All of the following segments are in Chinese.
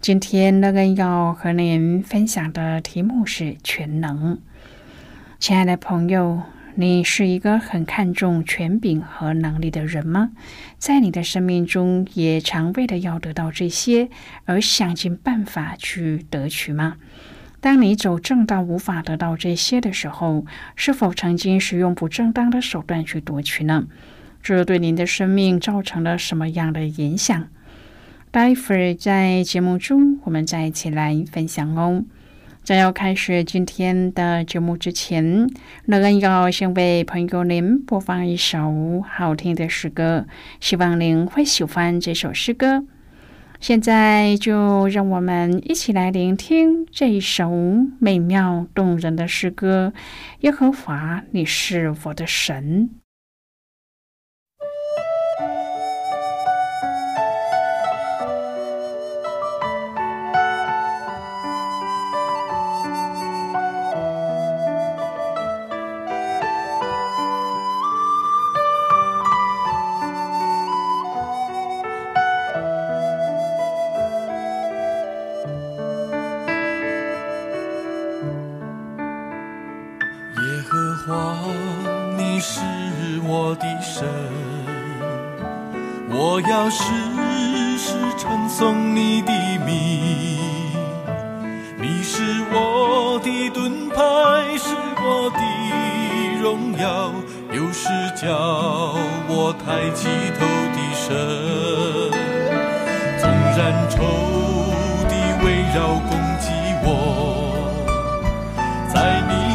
今天乐恩要和您分享的题目是全能。亲爱的朋友，你是一个很看重权柄和能力的人吗？在你的生命中，也常为了要得到这些而想尽办法去得取吗？当你走正道无法得到这些的时候，是否曾经使用不正当的手段去夺取呢？这对您的生命造成了什么样的影响？待会儿在节目中，我们再一起来分享哦。在要开始今天的节目之前，乐恩要先为朋友您播放一首好听的诗歌，希望您会喜欢这首诗歌。现在就让我们一起来聆听这一首美妙动人的诗歌：耶和华，你是我的神。我要时时称颂你的名，你是我的盾牌，是我的荣耀，又是叫我抬起头的神。纵然仇敌围绕攻击我，在你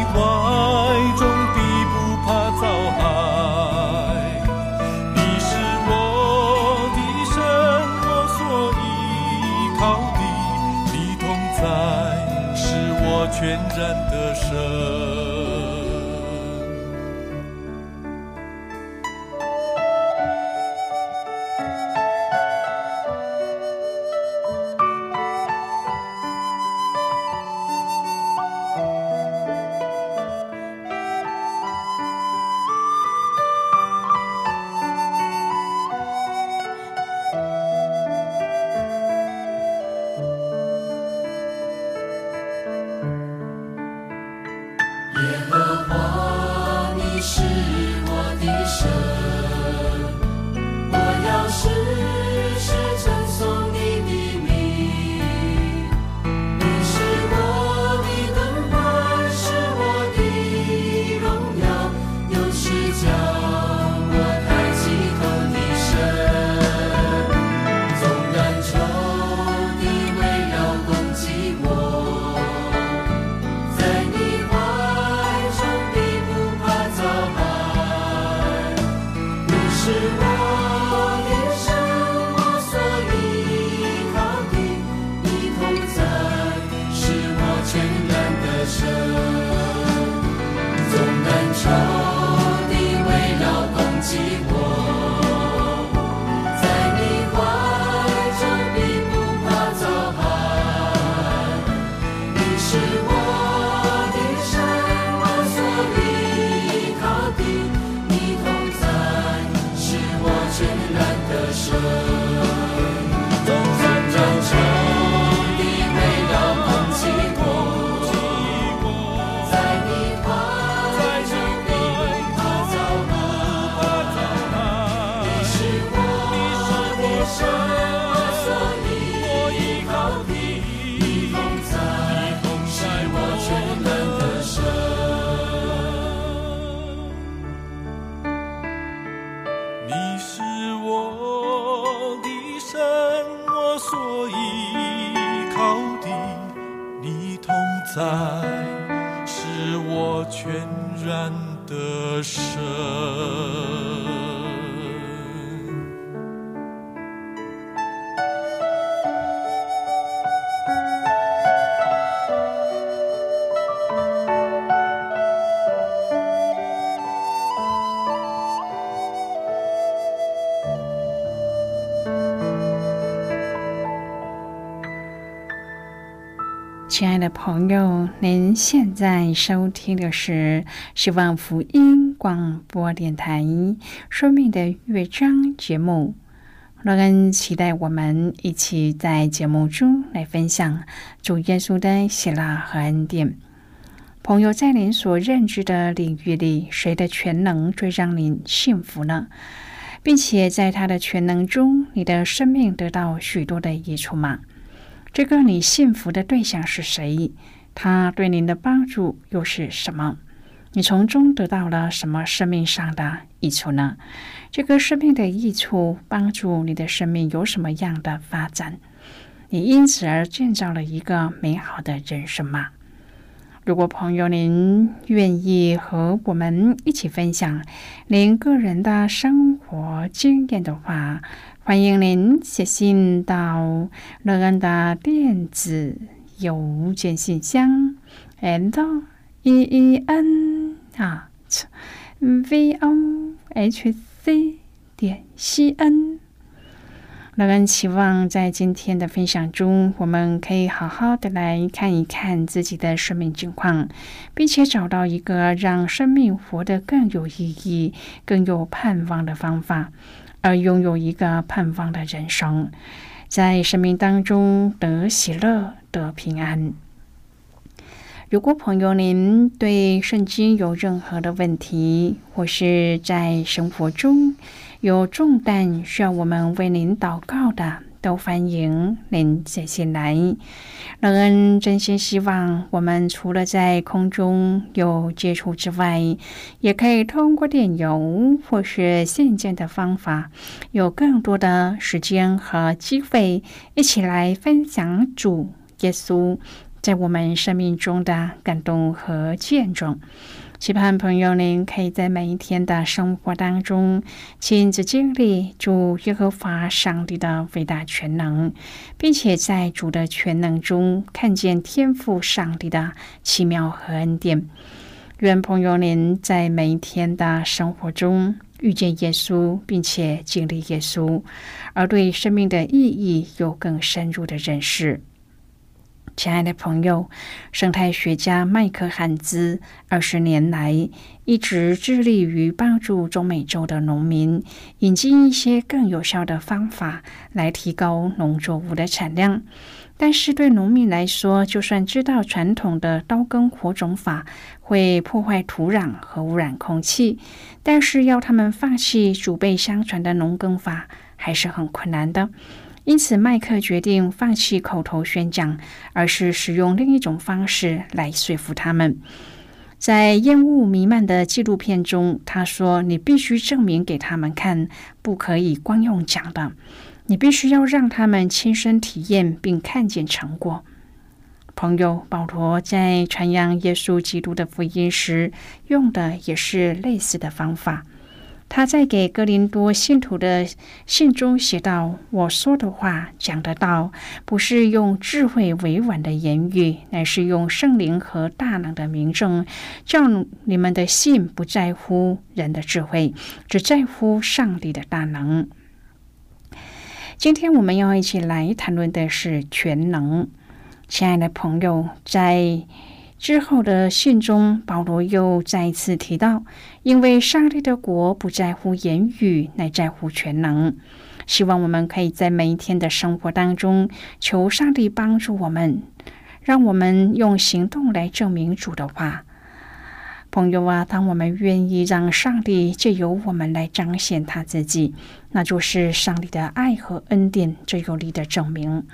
亲爱的朋友，您现在收听的是希望福音广播电台《生命的乐章》节目。乐恩期待我们一起在节目中来分享主耶稣的喜乐和恩典。朋友，在您所认知的领域里，谁的全能最让您幸福呢？并且在他的全能中，你的生命得到许多的益处吗？这个你幸福的对象是谁？他对您的帮助又是什么？你从中得到了什么生命上的益处呢？这个生命的益处帮助你的生命有什么样的发展？你因此而建造了一个美好的人生吗？如果朋友您愿意和我们一起分享您个人的生活经验的话，欢迎您写信到乐安的电子邮件信箱，and e e n 啊，v o h c 点 c n。乐恩期望在今天的分享中，我们可以好好的来看一看自己的生命境况，并且找到一个让生命活得更有意义、更有盼望的方法。而拥有一个盼望的人生，在生命当中得喜乐、得平安。如果朋友您对圣经有任何的问题，或是在生活中有重担需要我们为您祷告的，都欢迎您写信来。乐恩真心希望，我们除了在空中有接触之外，也可以通过电邮或是信件的方法，有更多的时间和机会，一起来分享主耶稣在我们生命中的感动和见证。期盼朋友，您可以在每一天的生活当中亲自经历主耶和华上帝的伟大全能，并且在主的全能中看见天赋上帝的奇妙和恩典。愿朋友您在每一天的生活中遇见耶稣，并且经历耶稣，而对生命的意义有更深入的认识。亲爱的朋友，生态学家麦克汉兹二十年来一直致力于帮助中美洲的农民引进一些更有效的方法来提高农作物的产量。但是，对农民来说，就算知道传统的刀耕火种法会破坏土壤和污染空气，但是要他们放弃祖辈相传的农耕法还是很困难的。因此，麦克决定放弃口头宣讲，而是使用另一种方式来说服他们。在烟雾弥漫的纪录片中，他说：“你必须证明给他们看，不可以光用讲的。你必须要让他们亲身体验并看见成果。”朋友保罗在传扬耶稣基督的福音时，用的也是类似的方法。他在给哥林多信徒的信中写道：“我说的话讲得到，不是用智慧委婉的言语，乃是用圣灵和大能的明证，叫你们的信不在乎人的智慧，只在乎上帝的大能。”今天我们要一起来谈论的是全能，亲爱的朋友，在。之后的信中，保罗又再次提到，因为上帝的国不在乎言语，乃在乎全能。希望我们可以在每一天的生活当中，求上帝帮助我们，让我们用行动来证明主的话。朋友啊，当我们愿意让上帝借由我们来彰显他自己，那就是上帝的爱和恩典最有力的证明。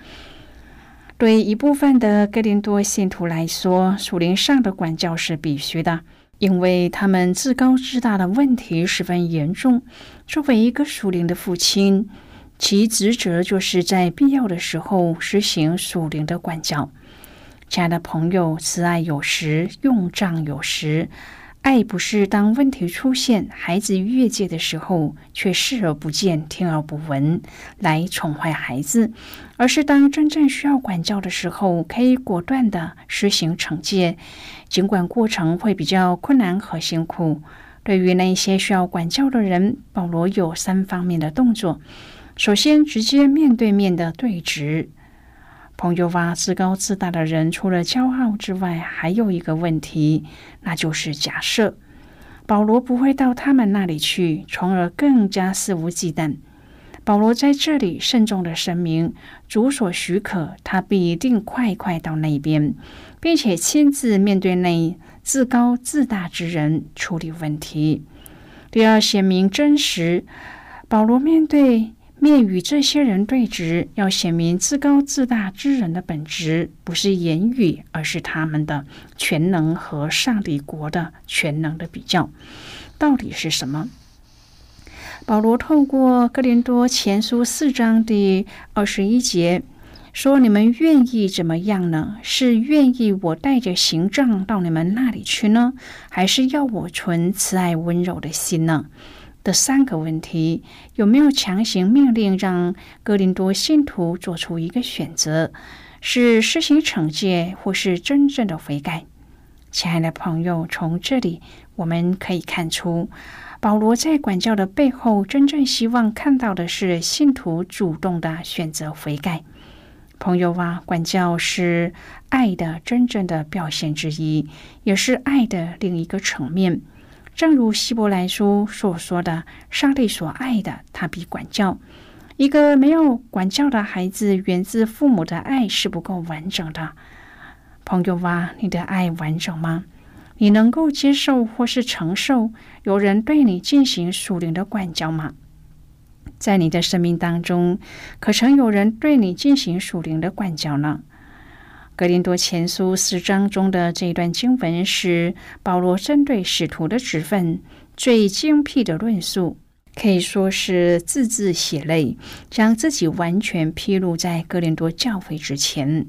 对一部分的哥林多信徒来说，属灵上的管教是必须的，因为他们自高自大的问题十分严重。作为一个属灵的父亲，其职责就是在必要的时候实行属灵的管教。亲爱的朋友，慈爱有时，用杖有时。爱不是当问题出现、孩子越界的时候，却视而不见、听而不闻来宠坏孩子，而是当真正需要管教的时候，可以果断的实行惩戒，尽管过程会比较困难和辛苦。对于那些需要管教的人，保罗有三方面的动作：首先，直接面对面的对峙。朋友哇，自高自大的人除了骄傲之外，还有一个问题，那就是假设保罗不会到他们那里去，从而更加肆无忌惮。保罗在这里慎重的声明：主所许可，他必定快快到那边，并且亲自面对那自高自大之人处理问题。第二，显明真实，保罗面对。面与这些人对峙，要显明自高自大之人的本质，不是言语，而是他们的全能和上帝国的全能的比较，到底是什么？保罗透过哥林多前书四章第二十一节说：“你们愿意怎么样呢？是愿意我带着行杖到你们那里去呢，还是要我存慈爱温柔的心呢？”的三个问题：有没有强行命令让哥林多信徒做出一个选择，是施行惩戒，或是真正的悔改？亲爱的朋友，从这里我们可以看出，保罗在管教的背后，真正希望看到的是信徒主动的选择悔改。朋友啊，管教是爱的真正的表现之一，也是爱的另一个层面。正如希伯来书所说的，上帝所爱的，他必管教。一个没有管教的孩子，源自父母的爱是不够完整的。朋友啊，你的爱完整吗？你能够接受或是承受有人对你进行属灵的管教吗？在你的生命当中，可曾有人对你进行属灵的管教呢？格林多前书四章中的这一段经文是保罗针对使徒的职分最精辟的论述，可以说是字字血泪，将自己完全披露在格林多教会之前。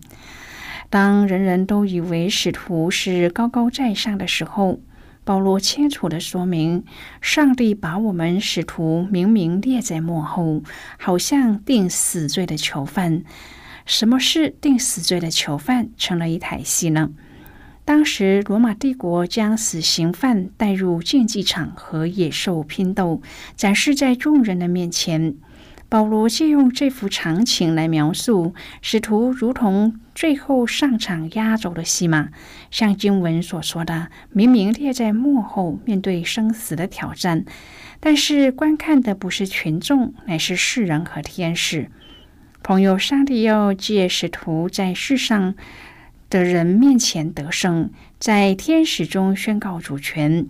当人人都以为使徒是高高在上的时候，保罗清楚的说明，上帝把我们使徒明明列在幕后，好像定死罪的囚犯。什么是定死罪的囚犯成了一台戏呢？当时罗马帝国将死刑犯带入竞技场和野兽拼斗，展示在众人的面前。保罗借用这幅场景来描述使徒如同最后上场压轴的戏码，像经文所说的，明明列在幕后，面对生死的挑战，但是观看的不是群众，乃是世人和天使。朋友，上帝要借使徒在世上的人面前得胜，在天使中宣告主权。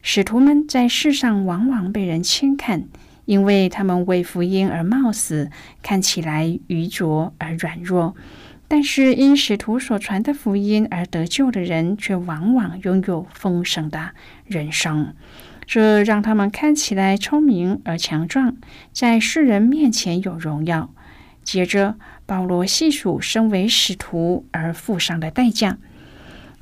使徒们在世上往往被人轻看，因为他们为福音而冒死，看起来愚拙而软弱。但是因使徒所传的福音而得救的人，却往往拥有丰盛的人生。这让他们看起来聪明而强壮，在世人面前有荣耀。接着，保罗细数身为使徒而付上的代价。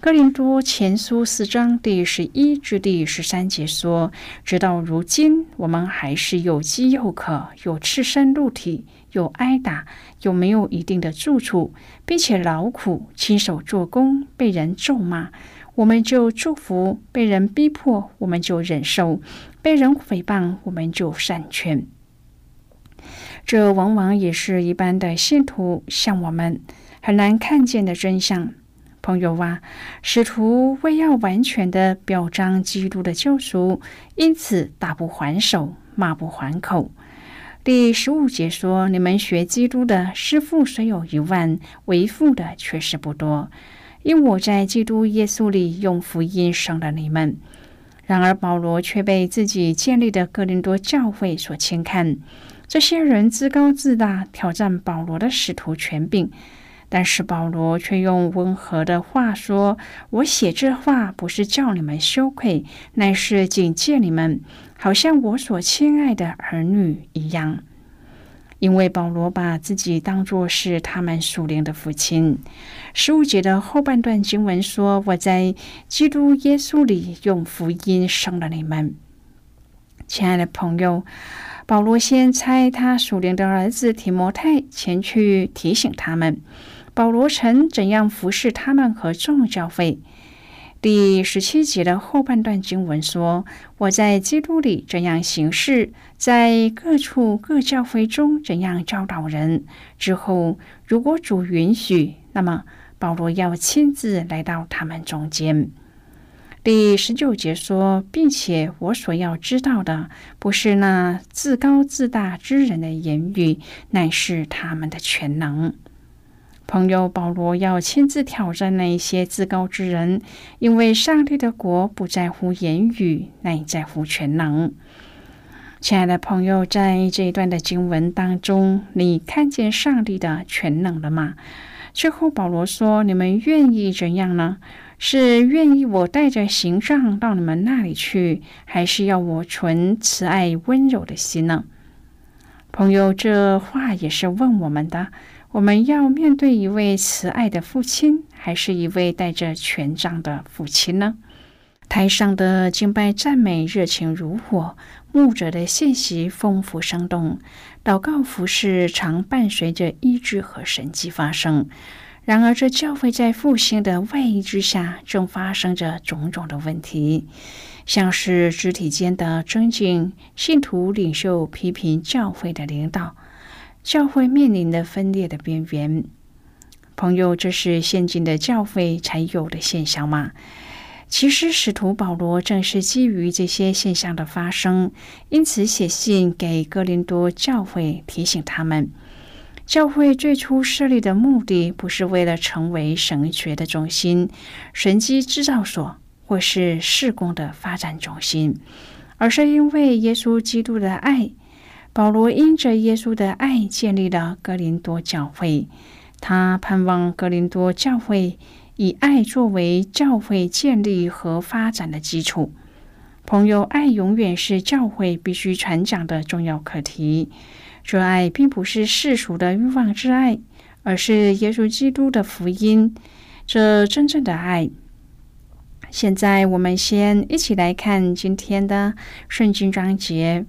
哥林多前书四章第十一至第十三节说：“直到如今，我们还是有饥又渴，有赤身露体，有挨打，有没有一定的住处，并且劳苦，亲手做工，被人咒骂，我们就祝福；被人逼迫，我们就忍受；被人诽谤，我们就善劝。”这往往也是一般的信徒向我们很难看见的真相。朋友啊，使徒为要完全的表彰基督的救赎，因此打不还手，骂不还口。第十五节说：“你们学基督的师傅虽有一万，为父的却是不多。因我在基督耶稣里用福音生了你们。然而保罗却被自己建立的哥林多教会所轻看，这些人自高自大，挑战保罗的使徒权柄。但是保罗却用温和的话说：“我写这话不是叫你们羞愧，乃是警戒你们，好像我所亲爱的儿女一样。”因为保罗把自己当作是他们属灵的父亲。十五节的后半段经文说：“我在基督耶稣里用福音生了你们。”亲爱的朋友，保罗先差他属灵的儿子提摩太前去提醒他们。保罗曾怎样服侍他们和众教会？第十七节的后半段经文说：“我在基督里怎样行事，在各处各教会中怎样教导人。”之后，如果主允许，那么保罗要亲自来到他们中间。第十九节说：“并且我所要知道的，不是那自高自大之人的言语，乃是他们的全能。”朋友保罗要亲自挑战那一些自高之人，因为上帝的国不在乎言语，乃在乎全能。亲爱的朋友，在这一段的经文当中，你看见上帝的全能了吗？最后保罗说：“你们愿意怎样呢？是愿意我带着行杖到你们那里去，还是要我存慈爱温柔的心呢？”朋友，这话也是问我们的。我们要面对一位慈爱的父亲，还是一位带着权杖的父亲呢？台上的敬拜赞美热情如火，牧者的信息丰富生动，祷告服饰常伴随着医治和神迹发生。然而，这教会在复兴的外衣之下，正发生着种种的问题，像是肢体间的尊敬、信徒领袖批评教会的领导。教会面临的分裂的边缘，朋友，这是现今的教会才有的现象吗？其实，使徒保罗正是基于这些现象的发生，因此写信给哥林多教会，提醒他们：教会最初设立的目的，不是为了成为神学的中心、神机制造所，或是事工的发展中心，而是因为耶稣基督的爱。保罗因着耶稣的爱建立了哥林多教会，他盼望哥林多教会以爱作为教会建立和发展的基础。朋友，爱永远是教会必须传讲的重要课题。这爱并不是世俗的欲望之爱，而是耶稣基督的福音，这真正的爱。现在，我们先一起来看今天的圣经章节。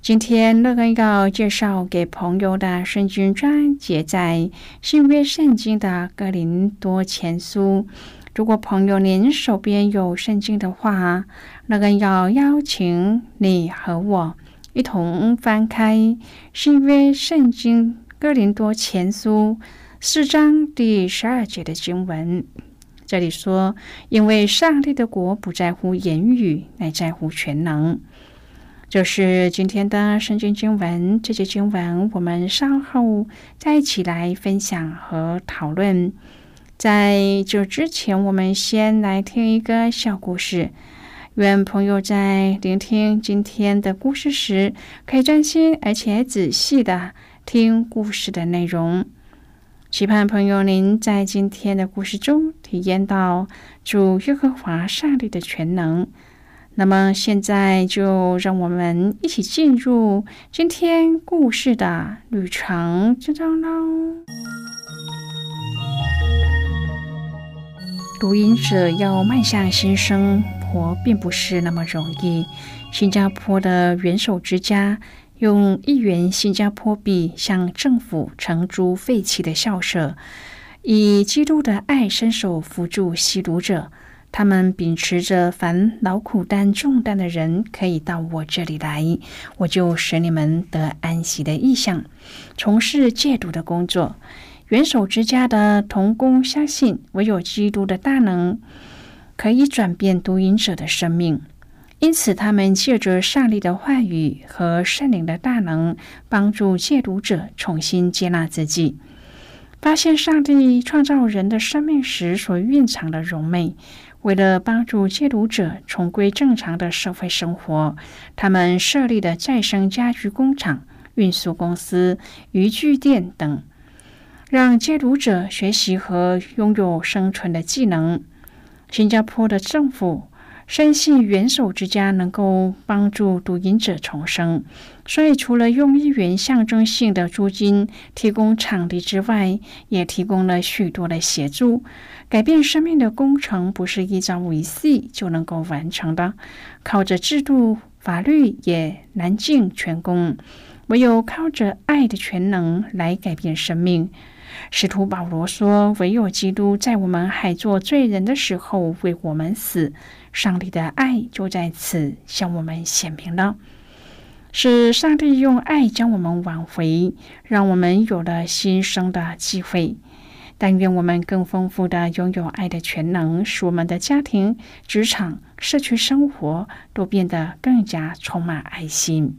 今天乐恩要介绍给朋友的圣经章节在新约圣经的哥林多前书。如果朋友您手边有圣经的话，乐恩要邀请你和我一同翻开新约圣经哥林多前书四章第十二节的经文。这里说：“因为上帝的国不在乎言语，乃在乎全能。”就是今天的圣经经文，这节经文我们稍后再一起来分享和讨论。在这之前，我们先来听一个小故事。愿朋友在聆听今天的故事时，可以专心而且仔细的听故事的内容。期盼朋友您在今天的故事中体验到主耶和华上帝的全能。那么现在就让我们一起进入今天故事的旅程之中喽。读音者要迈向新生活，并不是那么容易。新加坡的元首之家用一元新加坡币向政府承租废弃的校舍，以基督的爱伸手扶助吸毒者。他们秉持着凡劳苦担重担的人可以到我这里来，我就使你们得安息的意向，从事戒毒的工作。元首之家的童工相信，唯有基督的大能可以转变毒瘾者的生命，因此他们借着上帝的话语和圣灵的大能，帮助戒毒者重新接纳自己。发现上帝创造人的生命时所蕴藏的荣美。为了帮助戒毒者重归正常的社会生活，他们设立了再生家具工厂、运输公司、渔具店等，让戒毒者学习和拥有生存的技能。新加坡的政府。深信元首之家能够帮助毒瘾者重生，所以除了用一元象征性的租金提供场地之外，也提供了许多的协助。改变生命的工程不是一朝一夕就能够完成的，靠着制度、法律也难尽全功，唯有靠着爱的全能来改变生命。使徒保罗说：“唯有基督在我们还做罪人的时候为我们死。”上帝的爱就在此向我们显明了，是上帝用爱将我们挽回，让我们有了新生的机会。但愿我们更丰富的拥有爱的全能，使我们的家庭、职场、社区生活都变得更加充满爱心。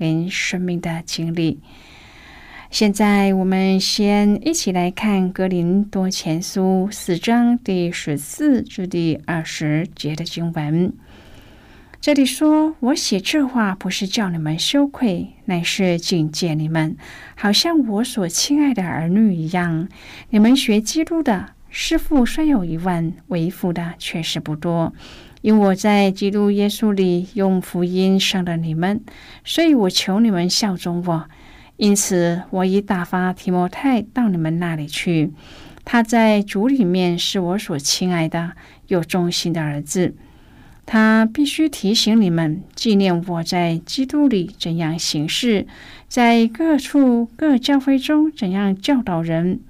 您生命的经历。现在我们先一起来看《格林多前书》四章第十四至第二十节的经文。这里说：“我写这话不是叫你们羞愧，乃是警戒你们，好像我所亲爱的儿女一样。你们学基督的师傅虽有一万，为父的却是不多。因我在基督耶稣里用福音生了你们，所以我求你们效忠我。”因此，我已打发提摩太到你们那里去。他在主里面是我所亲爱的、有忠心的儿子。他必须提醒你们，纪念我在基督里怎样行事，在各处各教会中怎样教导人。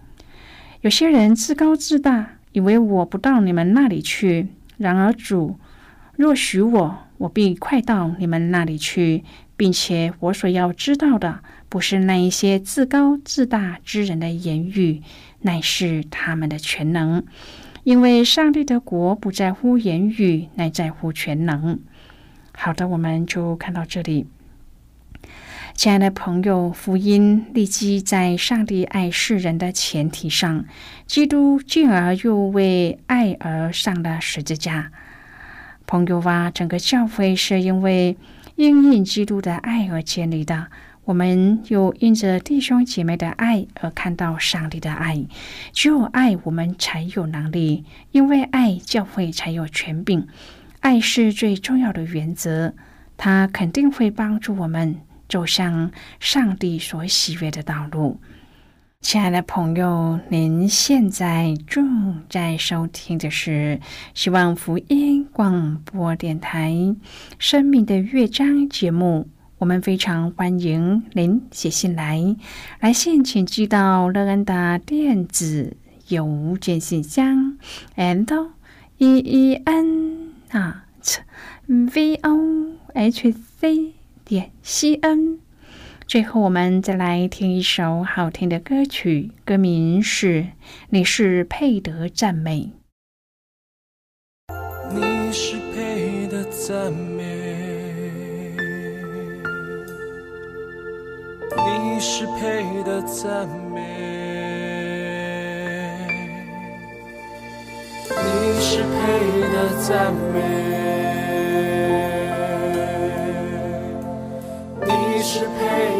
有些人自高自大，以为我不到你们那里去。然而主若许我，我必快到你们那里去，并且我所要知道的。不是那一些自高自大之人的言语，乃是他们的全能。因为上帝的国不在乎言语，乃在乎全能。好的，我们就看到这里。亲爱的朋友，福音立即在上帝爱世人的前提上，基督进而又为爱而上了十字架。朋友啊，整个教会是因为因应基督的爱而建立的。我们又因着弟兄姐妹的爱而看到上帝的爱。只有爱，我们才有能力；因为爱，教会才有权柄。爱是最重要的原则，它肯定会帮助我们走向上帝所喜悦的道路。亲爱的朋友，您现在正在收听的是希望福音广播电台《生命的乐章》节目。我们非常欢迎您写信来，来信请寄到乐安的电子邮件信箱，and e e n at v o h c 点 c n。最后，我们再来听一首好听的歌曲，歌名是《你是配得赞美》。你是配得赞美。你是配的赞美，你是配的赞美，你是